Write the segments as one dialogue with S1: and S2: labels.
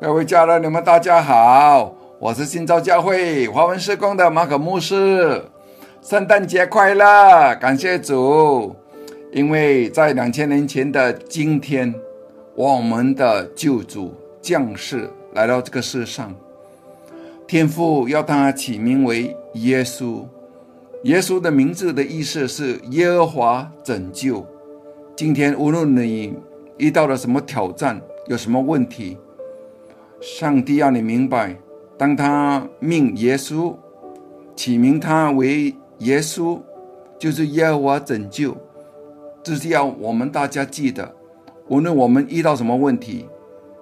S1: 各位家人，你们大家好，我是新造教会华文施工的马可牧师。圣诞节快乐！感谢主，因为在两千年前的今天，我们的救主降世来到这个世上，天父要他起名为耶稣。耶稣的名字的意思是耶和华拯救。今天无论你遇到了什么挑战，有什么问题，上帝要你明白，当他命耶稣起名他为耶稣，就是耶和华拯救。这是要我们大家记得，无论我们遇到什么问题，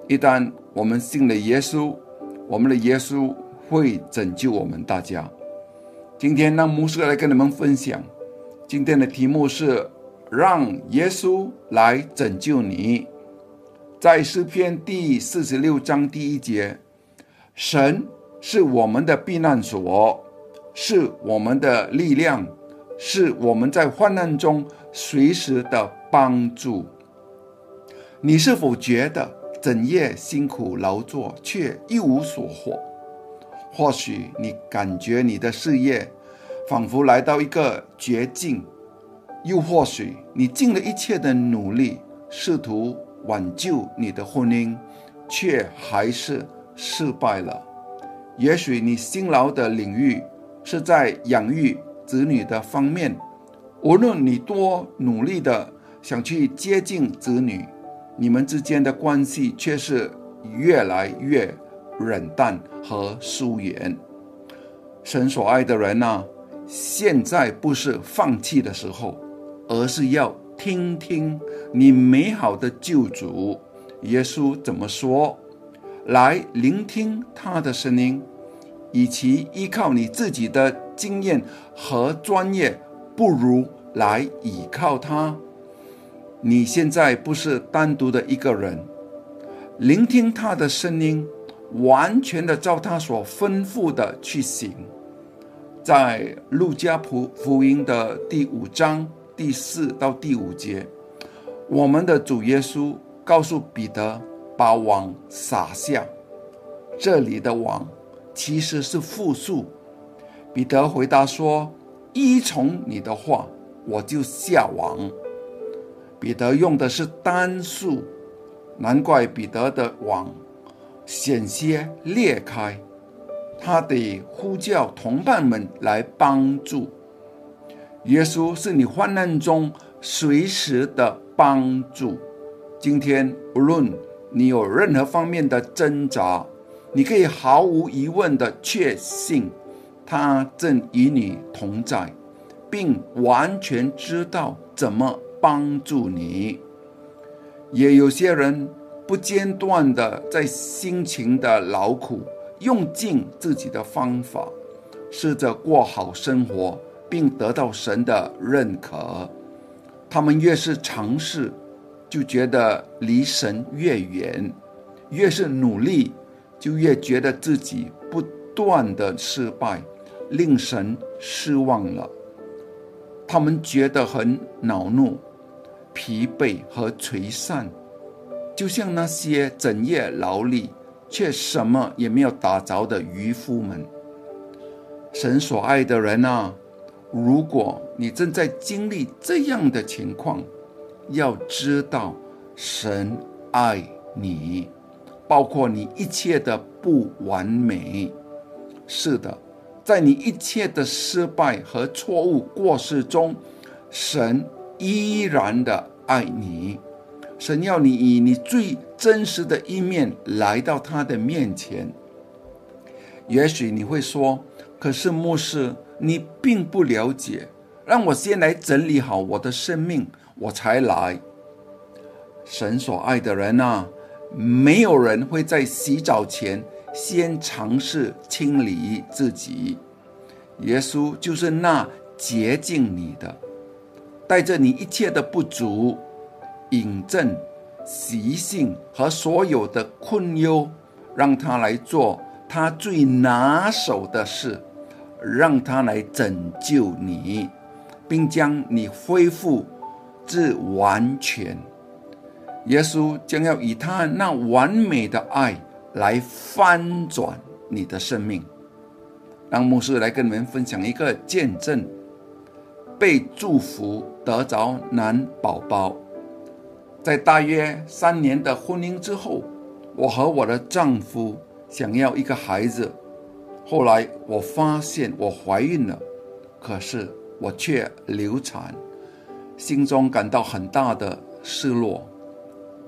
S1: 一旦我们信了耶稣，我们的耶稣会拯救我们大家。今天让牧师来跟你们分享，今天的题目是让耶稣来拯救你。在诗篇第四十六章第一节，神是我们的避难所，是我们的力量，是我们在患难中随时的帮助。你是否觉得整夜辛苦劳作却一无所获？或许你感觉你的事业仿佛来到一个绝境，又或许你尽了一切的努力，试图。挽救你的婚姻，却还是失败了。也许你辛劳的领域是在养育子女的方面，无论你多努力的想去接近子女，你们之间的关系却是越来越冷淡和疏远。神所爱的人呐，现在不是放弃的时候，而是要。听听你美好的救主耶稣怎么说，来聆听他的声音，与其依靠你自己的经验和专业，不如来依靠他。你现在不是单独的一个人，聆听他的声音，完全的照他所吩咐的去行。在路加普福音的第五章。第四到第五节，我们的主耶稣告诉彼得把网撒下。这里的网其实是复数。彼得回答说：“依从你的话，我就下网。”彼得用的是单数，难怪彼得的网险些裂开。他得呼叫同伴们来帮助。耶稣是你患难中随时的帮助。今天，无论你有任何方面的挣扎，你可以毫无疑问的确信，他正与你同在，并完全知道怎么帮助你。也有些人不间断的在辛勤的劳苦，用尽自己的方法，试着过好生活。并得到神的认可，他们越是尝试，就觉得离神越远；越是努力，就越觉得自己不断的失败，令神失望了。他们觉得很恼怒、疲惫和垂丧，就像那些整夜劳力却什么也没有打着的渔夫们。神所爱的人啊！如果你正在经历这样的情况，要知道神爱你，包括你一切的不完美。是的，在你一切的失败和错误过失中，神依然的爱你。神要你以你最真实的一面来到他的面前。也许你会说：“可是牧师。”你并不了解，让我先来整理好我的生命，我才来。神所爱的人啊，没有人会在洗澡前先尝试清理自己。耶稣就是那洁净你的，带着你一切的不足、引证、习性和所有的困忧，让他来做他最拿手的事。让他来拯救你，并将你恢复至完全。耶稣将要以他那完美的爱来翻转你的生命。让牧师来跟你们分享一个见证：被祝福得着男宝宝。在大约三年的婚姻之后，我和我的丈夫想要一个孩子。后来我发现我怀孕了，可是我却流产，心中感到很大的失落。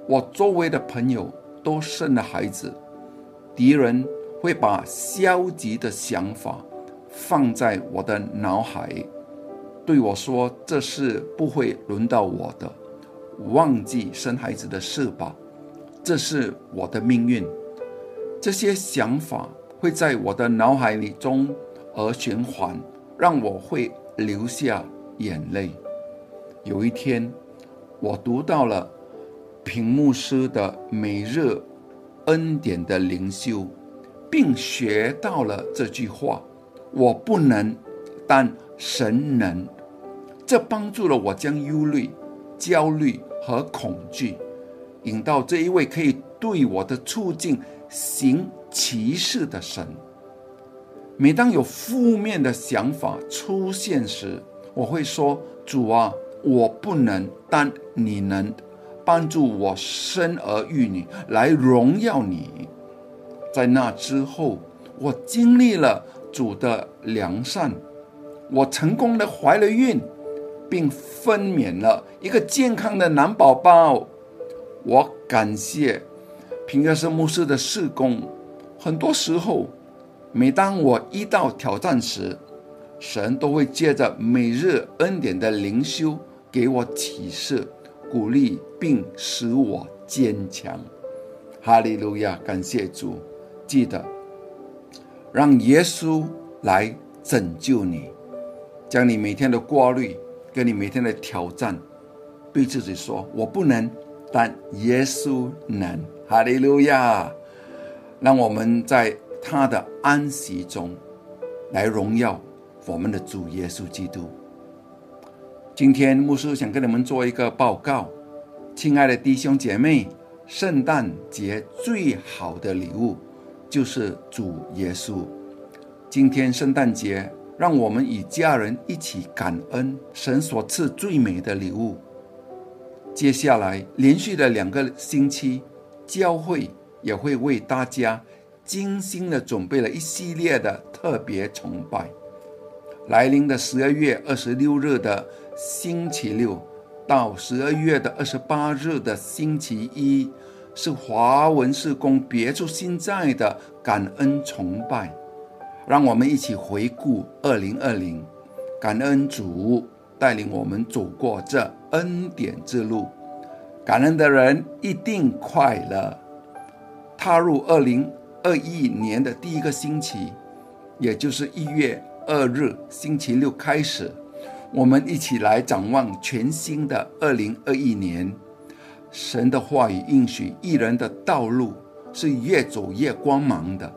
S1: 我周围的朋友都生了孩子，敌人会把消极的想法放在我的脑海，对我说：“这事不会轮到我的，忘记生孩子的事吧，这是我的命运。”这些想法。会在我的脑海里中而循环，让我会流下眼泪。有一天，我读到了屏幕师的每日恩典的灵修，并学到了这句话：“我不能，但神能。”这帮助了我将忧虑、焦虑和恐惧引到这一位可以对我的处境行。歧视的神。每当有负面的想法出现时，我会说：“主啊，我不能，但你能帮助我生儿育女，来荣耀你。”在那之后，我经历了主的良善，我成功的怀了孕，并分娩了一个健康的男宝宝。我感谢平约瑟牧师的事工。很多时候，每当我遇到挑战时，神都会借着每日恩典的灵修给我启示、鼓励，并使我坚强。哈利路亚！感谢主，记得让耶稣来拯救你，将你每天的过滤跟你每天的挑战，对自己说：“我不能，但耶稣能。”哈利路亚！让我们在他的安息中来荣耀我们的主耶稣基督。今天牧师想跟你们做一个报告，亲爱的弟兄姐妹，圣诞节最好的礼物就是主耶稣。今天圣诞节，让我们与家人一起感恩神所赐最美的礼物。接下来连续的两个星期，教会。也会为大家精心的准备了一系列的特别崇拜。来临的十二月二十六日的星期六到十二月的二十八日的星期一，是华文事工别出心裁的感恩崇拜。让我们一起回顾二零二零，感恩主带领我们走过这恩典之路，感恩的人一定快乐。踏入二零二一年的第一个星期，也就是一月二日星期六开始，我们一起来展望全新的二零二一年。神的话语应许，一人的道路是越走越光芒的，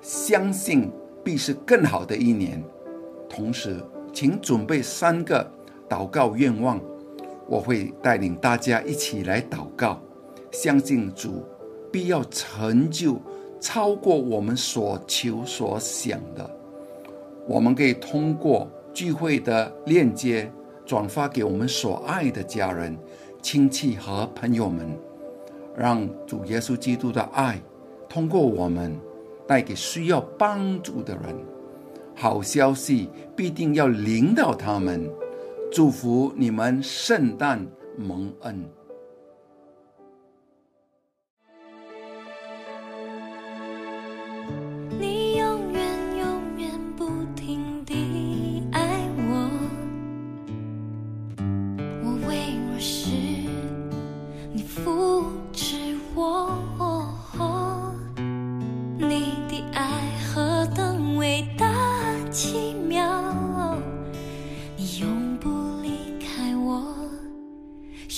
S1: 相信必是更好的一年。同时，请准备三个祷告愿望，我会带领大家一起来祷告，相信主。必要成就超过我们所求所想的，我们可以通过聚会的链接转发给我们所爱的家人、亲戚和朋友们，让主耶稣基督的爱通过我们带给需要帮助的人。好消息必定要领导他们，祝福你们圣诞蒙恩。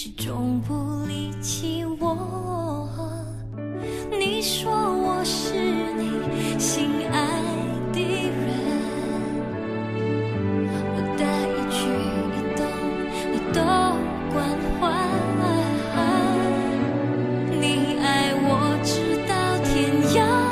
S2: 始终不离弃我。你说我是你心爱的人我的一举一动你都关怀。你爱我直到天涯。